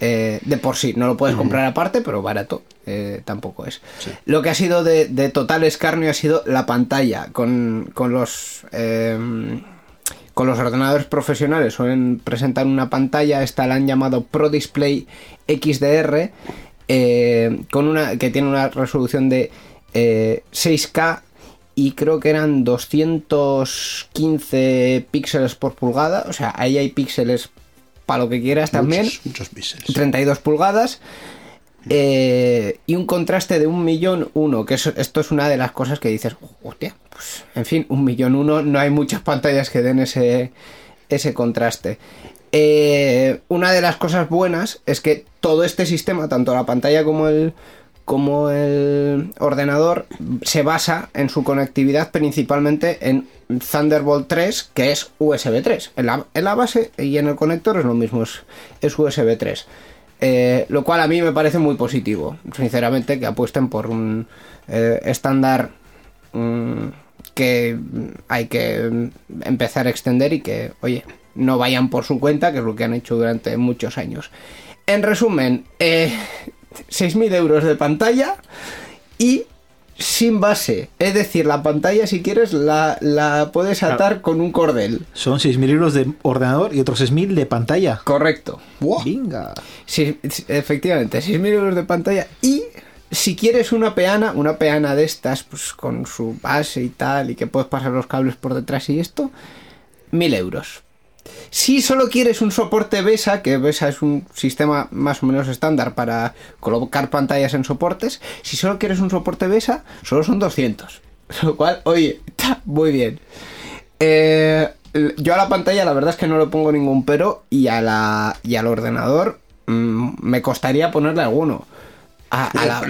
Eh, de por sí, no lo puedes comprar aparte, pero barato eh, tampoco es. Lo que ha sido de, de total escarnio ha sido la pantalla, con, con los... eh, con los ordenadores profesionales. Suelen presentar una pantalla, esta la han llamado Pro Display XDR, eh, con una, que tiene una resolución de eh, 6K y creo que eran 215 píxeles por pulgada, o sea, ahí hay píxeles para lo que quieras también. Muchos, muchos píxeles. 32 pulgadas. eh, y un contraste de un millón uno, que eso- esto es una de las cosas que dices, hostia, pues en fin, un millón uno, no hay muchas pantallas que den ese, ese contraste. Eh, una de las cosas buenas es que todo este sistema, tanto la pantalla como el, como el ordenador, se basa en su conectividad principalmente en Thunderbolt 3, que es USB 3. En la, base y en el conector es lo mismo, es, USB 3. Eh, lo cual a mí me parece muy positivo, sinceramente, que apuesten por un eh, estándar mm, que hay que empezar a extender y que, oye, no vayan por su cuenta, que es lo que han hecho durante muchos años. En resumen, eh, 6.000 euros de pantalla y sin base. Es decir, la pantalla, si quieres, la, la puedes atar con un cordel. Son 6.000 euros de ordenador y otros 6.000 de pantalla. Correcto. ¡Buah! Venga. Sí, sí, efectivamente, 6.000 euros de pantalla. Y si quieres una peana, una peana de estas, pues con su base y tal, y que puedes pasar los cables por detrás y esto, 1.000 euros. Si solo quieres un soporte BESA, que BESA es un sistema más o menos estándar para colocar pantallas en soportes, si solo quieres un soporte BESA, solo son 200. Lo cual, oye, está muy bien. Eh, yo a la pantalla la verdad es que no le pongo ningún pero y, a la, y al ordenador mm, me costaría ponerle alguno. A, a la,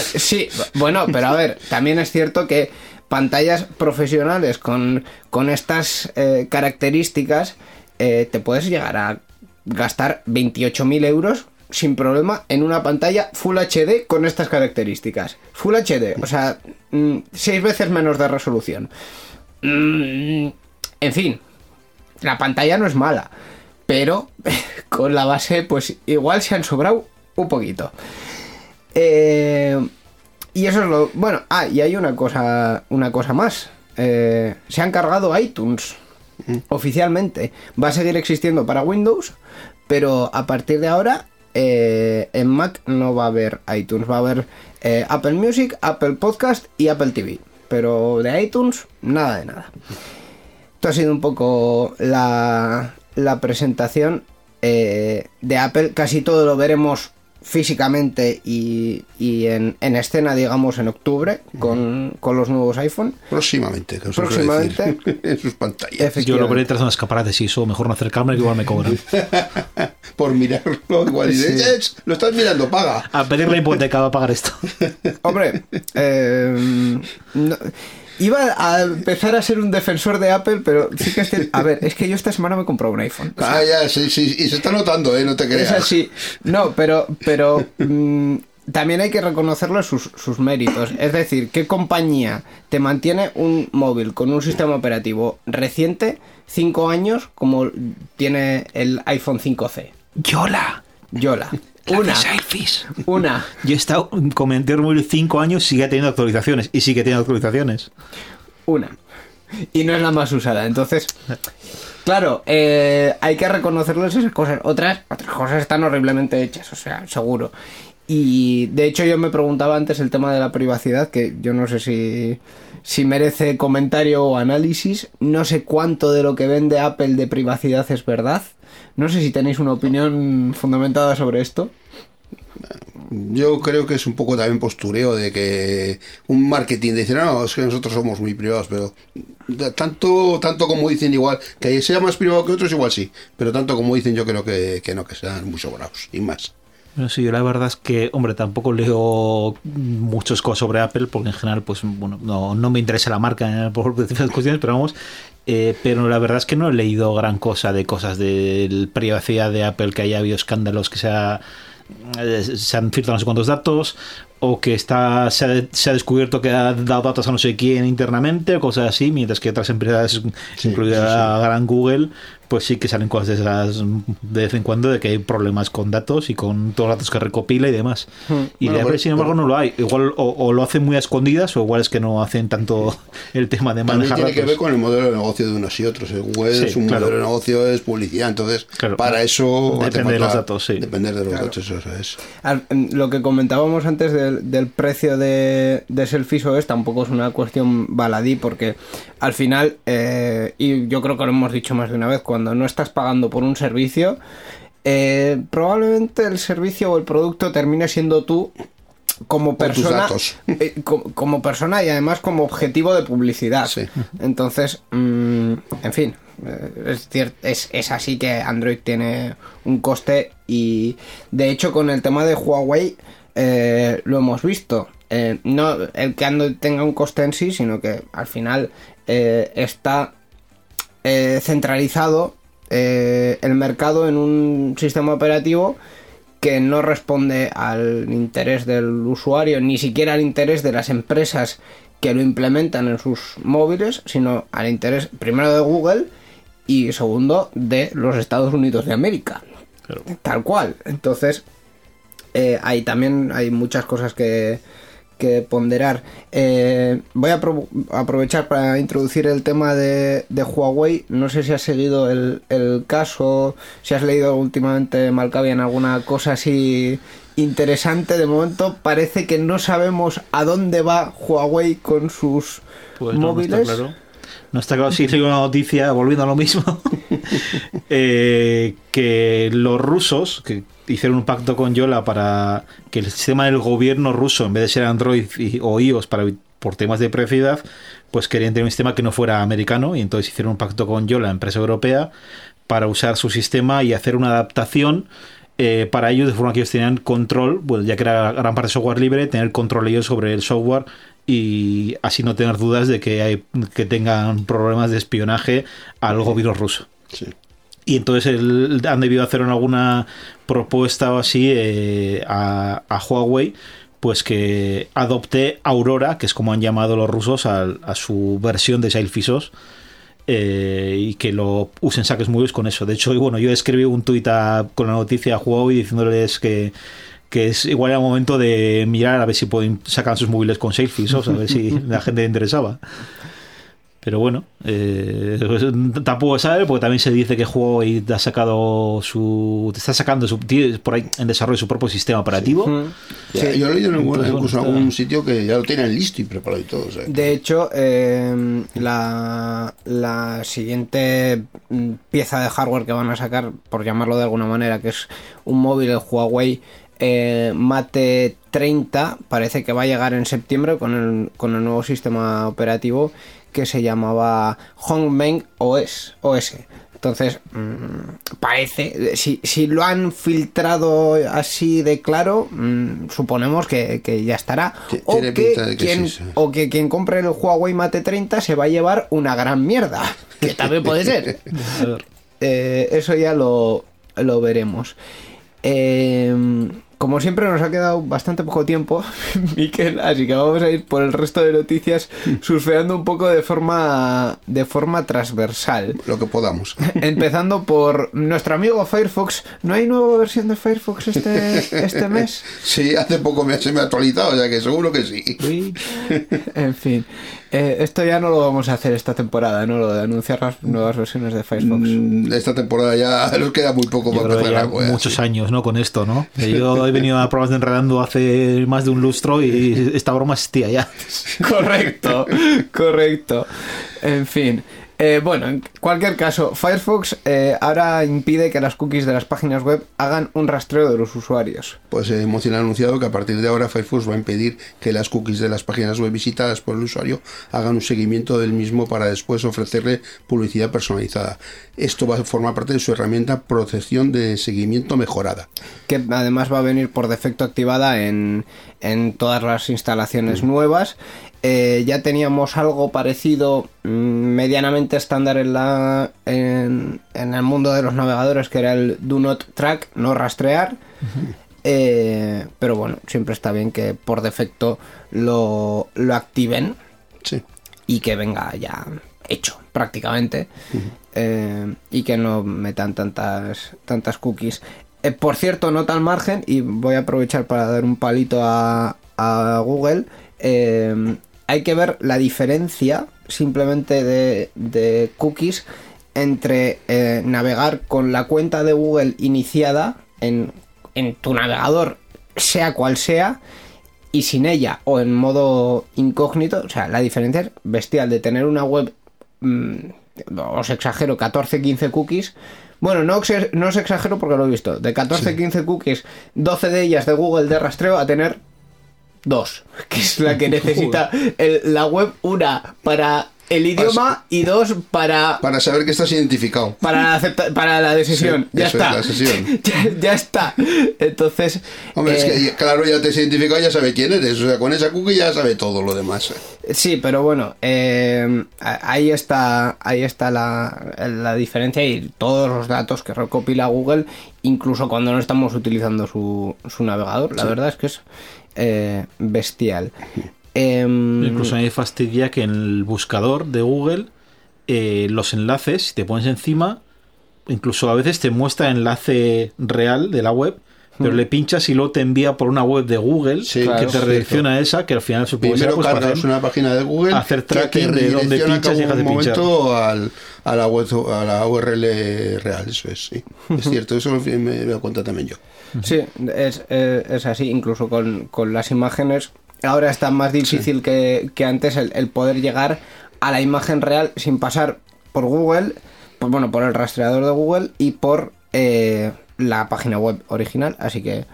sí, bueno, pero a ver, también es cierto que pantallas profesionales con, con estas eh, características eh, te puedes llegar a gastar 28.000 euros sin problema en una pantalla Full HD con estas características. Full HD, o sea, mm, seis veces menos de resolución. Mm, en fin, la pantalla no es mala, pero con la base, pues igual se han sobrado un poquito. Eh, y eso es lo. Bueno, ah, y hay una cosa. Una cosa más. Eh, se han cargado iTunes. Oficialmente. Va a seguir existiendo para Windows. Pero a partir de ahora. eh, en Mac no va a haber iTunes. Va a haber eh, Apple Music, Apple Podcast y Apple TV. Pero de iTunes, nada de nada. Esto ha sido un poco la, la presentación de Apple. Casi todo lo veremos físicamente y, y en, en escena, digamos, en octubre con, con los nuevos iPhone. Próximamente, que os suele Próximamente. decir, en sus pantallas. Yo lo veré tras unas escaparates y eso, mejor no acercarme que igual me cobran. Por mirarlo, igual dices, Sí. "Eh, lo estás mirando, paga. A pedir la hipoteca va a pagar esto. Hombre, eh, no- iba a empezar a ser un defensor de Apple, pero sí que es cierto- A ver, es que yo esta semana me he comprado un iPhone. Ah, ya, sí, sí, y se está notando, ¿eh? No te Es creas. así. No, pero, pero mm, también hay que reconocerle sus, sus méritos. Es decir, ¿qué compañía te mantiene un móvil con un sistema operativo reciente, 5 años, como tiene el iPhone 5C? Yola. Yola. Una. Selfies. Una. Yo he estado con el móvil 5 años, sigue teniendo actualizaciones. Y sigue teniendo actualizaciones. Una. Y no es la más usada. Entonces, claro, eh, hay que reconocerles esas cosas. Otras, otras cosas están horriblemente hechas, o sea, seguro. Y de hecho yo me preguntaba antes el tema de la privacidad, que yo no sé si, si merece comentario o análisis. No sé cuánto de lo que vende Apple de privacidad es verdad. No sé si tenéis una opinión fundamentada sobre esto. Yo creo que es un poco también postureo de que un marketing dice, no, es que nosotros somos muy privados, pero tanto tanto como dicen igual, que sea más privado que otros igual sí, pero tanto como dicen yo creo que, que no, que sean muy sobrados, y más. Bueno, sí, yo la verdad es que, hombre, tampoco leo muchas cosas sobre Apple, porque en general, pues, bueno, no, no me interesa la marca por diferentes cuestiones, pero vamos. Eh, pero la verdad es que no he leído gran cosa de cosas de privacidad de Apple, que haya habido escándalos, que sea, eh, se han filtrado no sé cuántos datos. O que está se ha, se ha descubierto que ha dado datos a no sé quién internamente o cosas así, mientras que otras empresas, incluida la gran Google, pues sí que salen cosas de esas de vez en cuando de que hay problemas con datos y con todos los datos que recopila y demás. Y Bueno, de Apple, pues- sin embargo, no lo hay. Igual o, o lo hacen muy a escondidas o igual es que no hacen tanto el tema de manejar tiene que datos. ver con el modelo de negocio de unos y otros. El Google Sí, es un claro. modelo de negocio, es publicidad. Entonces, Claro. para eso Depende de los datos, sí. Depender de los datos, eso es. Em, Lo que comentábamos antes del, del precio de, de Selfies OS tampoco es una cuestión baladí porque al final, eh, y yo creo que lo hemos dicho más de una vez, cuando no estás pagando por un servicio, eh, probablemente el servicio o el producto termine siendo tú como persona eh, co- como, persona y además como objetivo de publicidad Sí. entonces mm, en fin es, es, es así que Android tiene un coste y de hecho con el tema de Huawei eh, lo hemos visto Eh, no el que Android tenga un coste en sí sino que al final eh, está centralizado el mercado en un sistema operativo que no responde al interés del usuario, ni siquiera al interés de las empresas que lo implementan en sus móviles, sino al interés primero de Google y segundo de los Estados Unidos de América. Claro. Tal cual. Entonces, eh, ahí también hay muchas cosas que, que ponderar. Eh, voy a apro- aprovechar para introducir el tema de, de Huawei. No sé si has seguido el, el caso, si has leído últimamente, Malcavian, alguna cosa así interesante. De momento parece que no sabemos a dónde va Huawei con sus Pues no, no móviles. No está claro si leí una noticia, volviendo a lo mismo, eh, que los rusos, que hicieron un pacto con Yola para que el sistema del gobierno ruso, en vez de ser Android o iOS para, por temas de privacidad, pues querían tener un sistema que no fuera americano y entonces hicieron un pacto con Yola, empresa europea, para usar su sistema y hacer una adaptación eh, para ellos de forma que ellos tenían control, bueno, ya que era gran parte de software libre, tener control ellos sobre el software y así no tener dudas de que, hay, que tengan problemas de espionaje al gobierno ruso. Sí. Y entonces el- han debido hacer alguna propuesta o así eh, a, a Huawei, pues que adopte Aurora, que es como han llamado los rusos a, su versión de OS, eh, y que lo usen saques móviles con eso. De hecho, bueno, yo escribí un tuit con la noticia a Huawei diciéndoles que, que es igual era momento de mirar a ver si pueden sacar sus móviles con Selfies a ver si la gente le interesaba. Pero bueno, eh, tampoco sabe porque también se dice que Huawei ha sacado su, está sacando su, por ahí en desarrollo su propio sistema operativo. Ya, Yo he leído en algún- incluso en sitio que ya lo tienen listo y preparado y todo. o sea, De hecho, eh, la, la siguiente pieza de hardware que van a sacar, por llamarlo de alguna manera, que es un móvil, el Huawei eh, Mate 30, parece que va a llegar en septiembre con el, con el nuevo sistema operativo que se llamaba Hongmeng OS. OS. Entonces, mm, parece, si, si lo han filtrado así de claro, mm, suponemos que, que ya estará. O que, quien, sí, sí. o que quien compre el Huawei Mate 30 se va a llevar una gran mierda, que también puede ser. Eh, eso ya lo, lo veremos. Eh, como siempre nos ha quedado bastante poco tiempo, Miquel, así que vamos a ir por el resto de noticias surfeando un poco de forma de forma transversal. lo que podamos. Empezando por nuestro amigo Firefox. ¿No hay nueva versión de Firefox este, este mes? Sí, hace poco me, se me ha actualizado, o sea que seguro que sí. Uy, En fin, eh, esto ya no lo vamos a hacer esta temporada, ¿no? Lo de anunciar las nuevas versiones de Firefox. Mm, Esta temporada ya nos queda muy poco yo para empezar ya wea, muchos sí. años, ¿no? Con esto, ¿no? Yo he venido a pruebas de enredando hace más de un lustro y esta broma existía ya. Correcto, correcto. En fin. Eh, bueno, en cualquier caso, Firefox eh, ahora impide que las cookies de las páginas web hagan un rastreo de los usuarios. Pues eh, Mozilla ha anunciado que a partir de ahora Firefox va a impedir que las cookies de las páginas web visitadas por el usuario hagan un seguimiento del mismo para después ofrecerle publicidad personalizada. Esto va a formar parte de su herramienta protección de seguimiento mejorada. que además va a venir por defecto activada en, en todas las instalaciones nuevas. Eh, ya teníamos algo parecido mm, medianamente estándar en, la, en, en el mundo de los navegadores, que era el Do Not Track, no rastrear. Eh, pero bueno, siempre está bien que por defecto lo, lo activen Sí. y que venga ya hecho prácticamente eh, y que no metan tantas tantas cookies por cierto nota al margen y voy a aprovechar para dar un palito a, a Google eh, hay que ver la diferencia simplemente de, de cookies entre eh, navegar con la cuenta de Google iniciada en, en tu navegador sea cual sea y sin ella o en modo incógnito, o sea, la diferencia es bestial de tener una web, mm, os exagero, 14-15 cookies. Bueno, no, os exagero porque lo he visto. De 14-15 cookies, 12 de ellas de Google de rastreo a tener dos, que es la que necesita el- la web, una para el idioma y dos para Para saber que estás identificado. para la, acepta- para la decisión. Sí, ya es, está. la sesión. ya, ya está. Entonces. Hombre, es eh, que claro, ya te has identificado, ya sabe quién eres. O sea, con esa cookie ya sabe todo lo demás. Sí, pero bueno, eh, ahí está, ahí está la, la diferencia y todos los datos que recopila Google, incluso cuando no estamos utilizando su, su navegador. La verdad es que es eh, bestial. Em, Incluso me fastidia que en el buscador de Google eh, los enlaces, si te pones encima, incluso a veces te muestra enlace real de la web, pero le pinchas y luego te envía por una web de Google Sí, que claro, te redirecciona a esa, que al final supongo que sea Primero pues, hacer- una página de Google hacer que te tracking de dónde pinchas y dejas de pinchar. momento al, a la web a la URL real eso es sí. Es cierto eso me, dado cuenta también yo. Sí, es, eh, es así, incluso con, con las imágenes. Ahora está más difícil que, que antes el, el poder llegar a la imagen real sin pasar por Google, pues bueno, por el rastreador de Google y por eh, la página web original, así que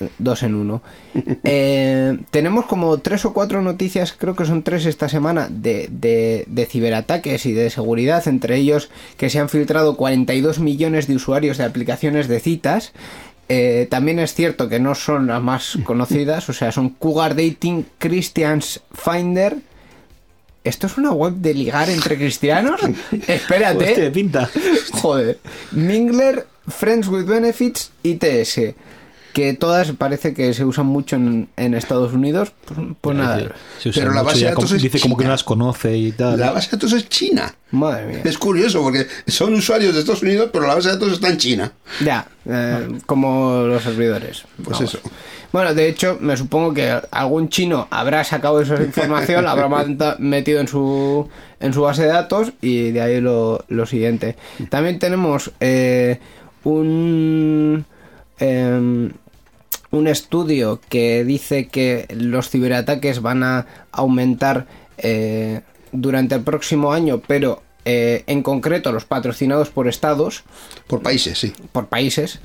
eh, dos en uno. Eh, tenemos como tres o cuatro noticias, creo que son tres esta semana, de, de, de ciberataques y de seguridad, entre ellos que se han filtrado 42 millones de usuarios de aplicaciones de citas. Eh, también es cierto que no son las más conocidas, o sea, son Cougar Dating, Christians Finder. ¿Esto es una web de ligar entre cristianos? Espérate. Hostia, pinta. Joder. Mingler, Friends with Benefits y TS. Que todas parece que se usan mucho en, en Estados Unidos. Pues, pues nada. Pero la base de datos como- es dice como que no las conoce y tal. la base de datos es China Madre mía. es curioso porque son usuarios de Estados Unidos pero la base de datos está en China Ya, eh, como los servidores. pues Vamos. eso Bueno, de hecho, me supongo que algún chino habrá sacado esa información, la habrá metido en su, en su base de datos y de ahí lo, lo siguiente. También tenemos eh, un, em, un estudio que dice que los ciberataques van a aumentar eh, durante el próximo año, pero eh, en concreto los patrocinados por estados por países sí por países.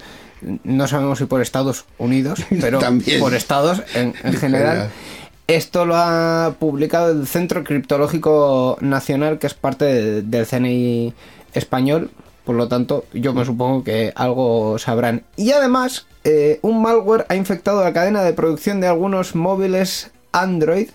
No sabemos si por Estados Unidos, pero También. por estados en, en general. general. Esto lo ha publicado el Centro Criptológico Nacional, que es parte de- del CNI español. Por lo tanto, yo me supongo que algo sabrán. Y además, eh, un malware ha infectado la cadena de producción de algunos móviles Android.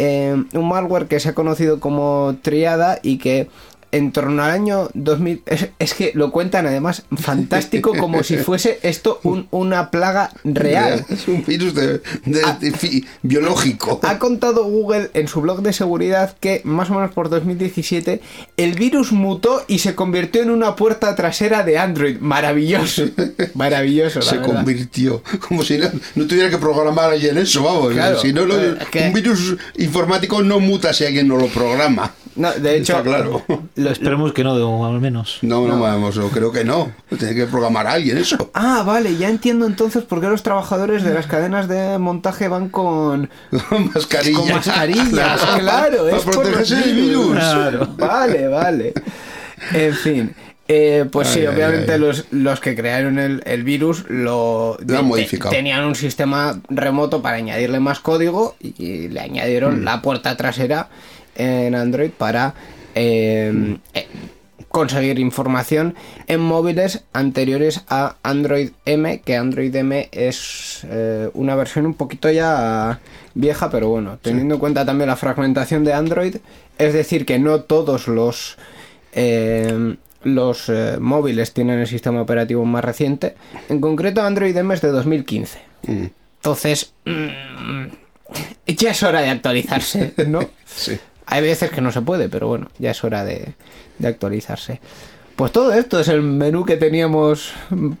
Eh, un malware que se ha conocido como Triada y que en torno al año 2000... Es, es que lo cuentan además fantástico como si fuese esto un- una plaga real. es un virus de, de- de fi- biológico Ha contado Google en su blog de seguridad que más o menos por 2017 el virus mutó y se convirtió en una puerta trasera de Android. Maravilloso. Maravilloso. la se verdad. convirtió como si no, no tuviera que programar alguien eso vamos Claro, si no lo- que- un virus informático no muta si alguien no lo programa No, de hecho, Está claro. lo- Esperemos que no, de- al menos. No, no, vamos, yo creo que no. Tiene que programar a alguien eso. Ah, vale, ya entiendo entonces por qué los trabajadores de las cadenas de montaje van con, Mascarilla. con mascarillas. claro, Para es protegerse del virus. Claro. Vale, vale. En fin. eh, pues sí, Ay, obviamente ay. Los, los que crearon el, el virus lo, Lo han modificado. tenían un sistema remoto para añadirle más código y le añadieron Mm. la puerta trasera en Android para eh, Mm. eh, conseguir información en móviles anteriores a Android M, que Android M es eh, una versión un poquito ya vieja, pero bueno, teniendo en cuenta también la fragmentación de Android, es decir, que no todos los eh, los eh, móviles tienen el sistema operativo más reciente. En concreto, Android M es de 2015. Mm. Entonces, mm, ya es hora de actualizarse, ¿no? Sí. Hay veces que no se puede, pero bueno, ya es hora de, de actualizarse. Pues todo esto es el menú que teníamos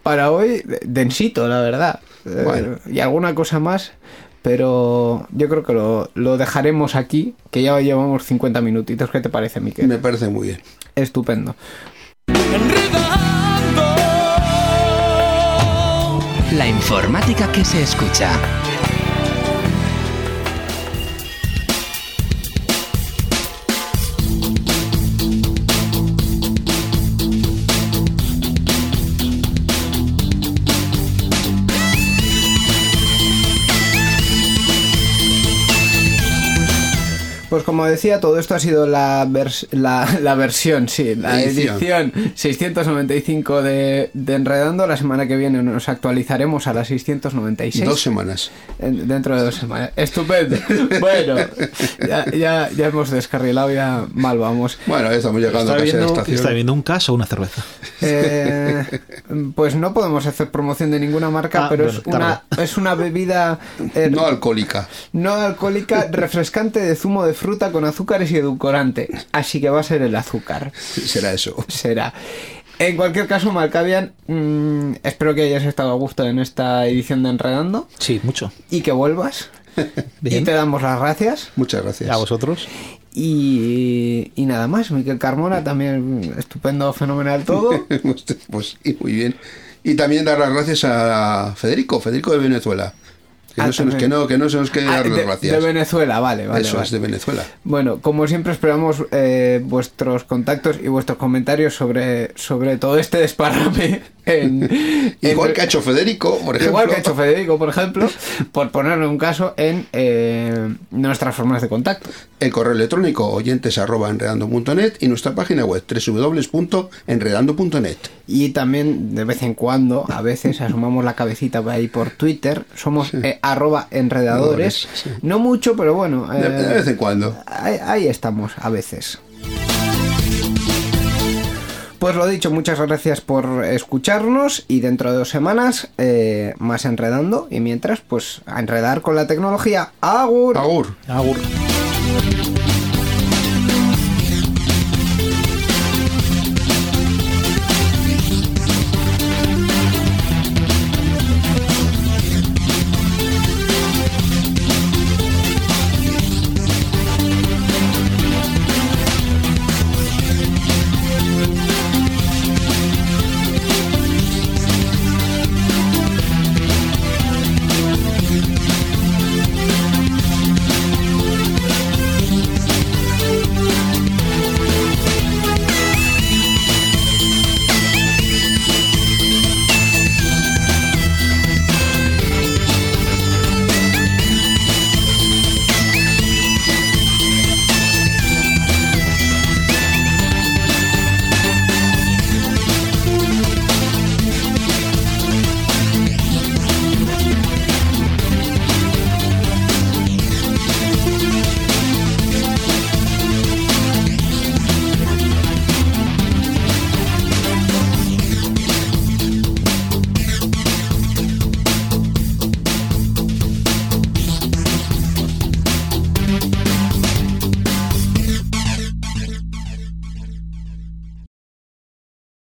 para hoy, densito, la verdad. Eh, Bueno. y alguna cosa más, pero yo creo que lo, lo dejaremos aquí, que ya llevamos 50 minutitos. ¿Qué te parece, Miquel? Me parece muy bien. Estupendo. La informática que se escucha. Pues como decía, todo esto ha sido la, vers- la, la versión, sí, la Edición. edición 695 de, de Enredando. La semana que viene nos actualizaremos a la 696. Dos semanas. En- Dentro de dos semanas. Estupendo. Bueno, ya, ya, ya hemos descarrilado, ya mal vamos. Bueno, ya estamos llegando ¿Está casi a la estación. ¿Está viendo un caso o una cerveza? Eh, pues no podemos hacer promoción de ninguna marca, Ah, pero bueno, es, una, es una bebida eh, No alcohólica. no alcohólica refrescante de zumo de fruta con azúcares y edulcorante. Así que va a ser el azúcar. Será eso. Será. En cualquier caso, Malcavian, mm, espero que hayas estado a gusto en esta edición de Enredando Sí, mucho. y que vuelvas. Bien. Y te damos las gracias. Muchas gracias. ¿A vosotros? Y, y nada más, Miquel Carmona también estupendo, fenomenal todo. pues sí, muy bien. Y también dar las gracias a Federico, Federico de Venezuela. Que, Ah, no, se nos, que, no, que no se nos quede Ah, dar las de, gracias. de Venezuela, vale, vale. Eso vale. es, de Venezuela. Bueno, como siempre esperamos eh, vuestros contactos y vuestros comentarios sobre, sobre todo este desparrame. En, Igual en- que ha hecho Federico, por ejemplo. Igual que ha hecho Federico, por ejemplo, por ponerle un caso en eh, nuestras formas de contacto. El correo electrónico oyentes arroba enredando.net y nuestra página web www.enredando.net. Y también de vez en cuando, a veces, asomamos la cabecita por ahí por Twitter. Somos eh, arroba enredadores. Sí. No mucho, pero bueno. De, eh, de vez en cuando. ahí, ahí estamos, a veces. Pues lo dicho, muchas gracias por escucharnos y dentro de dos semanas eh, más enredando y mientras pues a enredar con la tecnología. Agur. Agur. Agur.